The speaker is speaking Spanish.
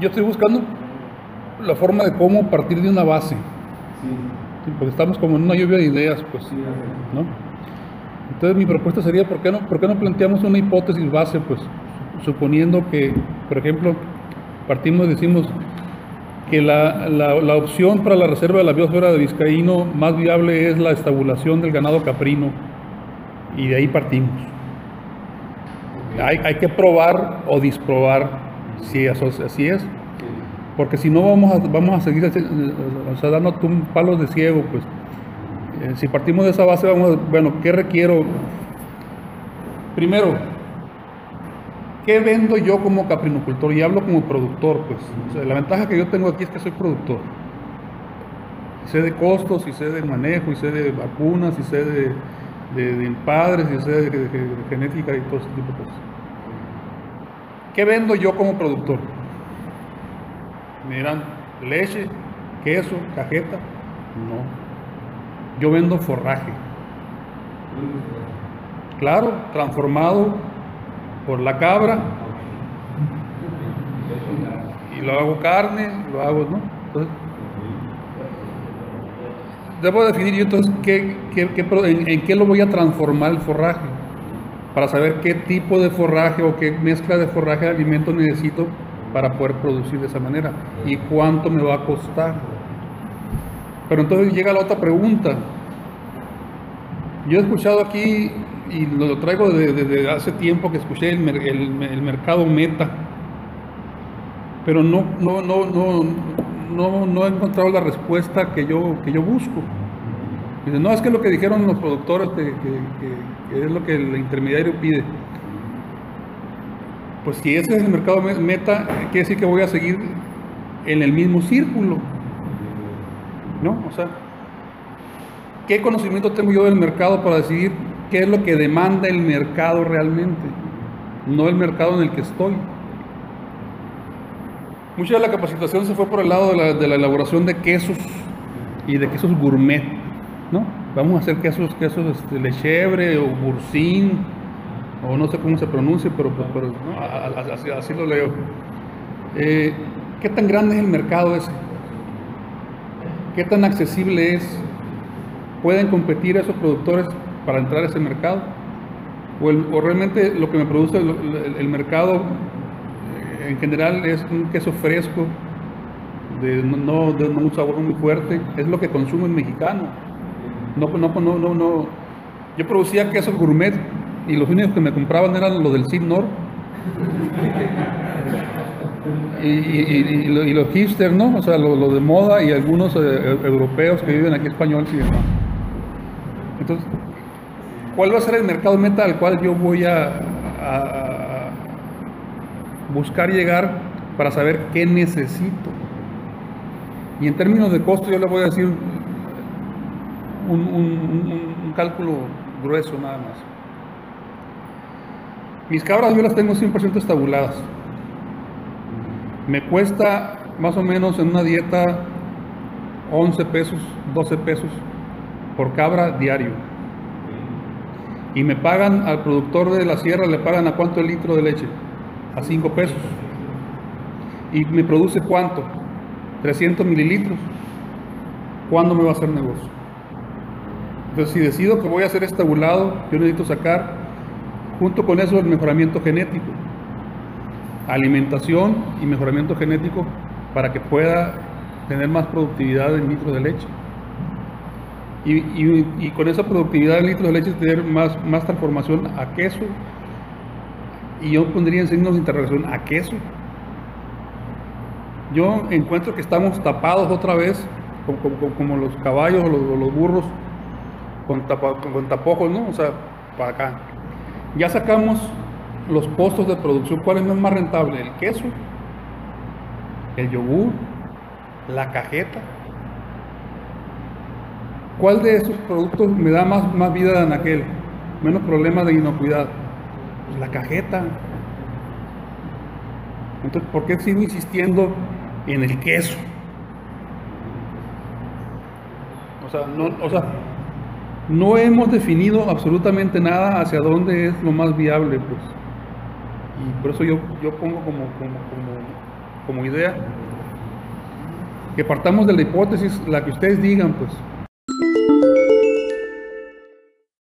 yo estoy buscando la forma de cómo partir de una base. Sí. porque estamos como en una lluvia de ideas, pues, Sí. ¿no? Entonces mi propuesta sería, ¿por qué no, por qué no planteamos una hipótesis base? Pues suponiendo que, por ejemplo, partimos y decimos que la, la- la opción para la reserva de la biosfera de Vizcaíno más viable es la estabulación del ganado caprino y de ahí partimos. Hay, hay que probar o disprobar eso, así es, Sí. porque si no vamos a, vamos a seguir o sea, dando palos de ciego, pues. Eh, si partimos de esa base, vamos a, bueno, ¿qué requiero? Primero, ¿qué vendo yo como caprinocultor? Y hablo como productor, pues. La ventaja que yo tengo aquí es que soy productor. Y sé de costos, y sé de manejo, y sé de vacunas, y sé de, de, de y sé de genética y todo ese tipo de cosas. ¿Qué vendo yo como productor? Me dirán, leche, queso, cajeta. No. Yo vendo forraje. Claro, transformado por la cabra. Y lo hago carne, lo hago, ¿no? Entonces, debo definir yo entonces qué, qué- qué en qué lo voy a transformar el forraje. Para saber qué tipo de forraje o qué mezcla de forraje de alimento necesito para poder producir de esa manera. Y cuánto me va a costar. Pero entonces llega la otra pregunta. Yo he escuchado aquí, y lo traigo desde, hace tiempo que escuché el mercado meta, pero no, no, no, no, no, no he encontrado la respuesta que yo, que yo busco. Dice, no, es que lo que dijeron los productores, que, es lo que el intermediario pide. Pues si ese es el mercado me- meta, quiere decir que voy a seguir en el mismo círculo. ¿No? O sea, ¿qué conocimiento tengo yo del mercado para decidir qué es lo que demanda el mercado realmente? No el mercado en el que estoy. Mucha de la capacitación se fue por el lado de la, de la elaboración de quesos y de quesos gourmet, ¿no? Vamos a hacer quesos, quesos este, lechebre o burcín, o no sé cómo se pronuncia, pero, a- así, lo leo. Eh, ¿Qué tan grande es el mercado ese? ¿Qué tan accesible es? ¿Pueden competir esos productores para entrar a ese mercado? ¿O, realmente lo que me produce el, mercado eh, en general es un queso fresco, de no, de un sabor muy fuerte? Es lo que consume el mexicano. No, no, no, no, no. Yo producía quesos gourmet y los únicos que me compraban eran los del Sidnor. Y, y- y- y lo- y los hipsters, ¿no? O sea, los lo de moda y algunos eh, eh, europeos que viven aquí españoles y demás. Entonces, ¿cuál va a ser el mercado meta al cual yo voy a- a buscar llegar para saber qué necesito? Y en términos de costo yo le voy a decir un, cálculo grueso nada más. Mis cabras yo las tengo 100% estabuladas. Me cuesta más o menos en una dieta 11 pesos, 12 pesos por cabra diario. Y me pagan al productor de la sierra, le pagan a cuánto el litro de leche? A 5 pesos. ¿Y me produce cuánto? 300 mililitros. ¿Cuándo me va a hacer negocio? Entonces, si decido que voy a hacer estabulado, yo necesito sacar, junto con eso, el mejoramiento genético alimentación y mejoramiento genético para que pueda tener más productividad en litros de leche. Y, con esa productividad en litros de leche tener más, transformación a queso. Y yo pondría en signos de interrogación a queso. Yo encuentro que estamos tapados otra vez, como, los caballos o los, o los burros, con, tapa- con tapojos, ¿no? O sea, para acá. Ya sacamos los costos de producción, ¿cuál es más rentable? ¿El queso? ¿El yogur? ¿La cajeta? ¿Cuál de esos productos me da más, más vida en aquel? Menos problemas de inocuidad. Pues la cajeta. Entonces, ¿por qué sigo insistiendo en el queso? O sea, no, o sea, no hemos definido absolutamente nada hacia dónde es lo más viable, pues. Y por eso yo, yo pongo como, como, como, como idea. Que partamos de la hipótesis, la que ustedes digan, pues.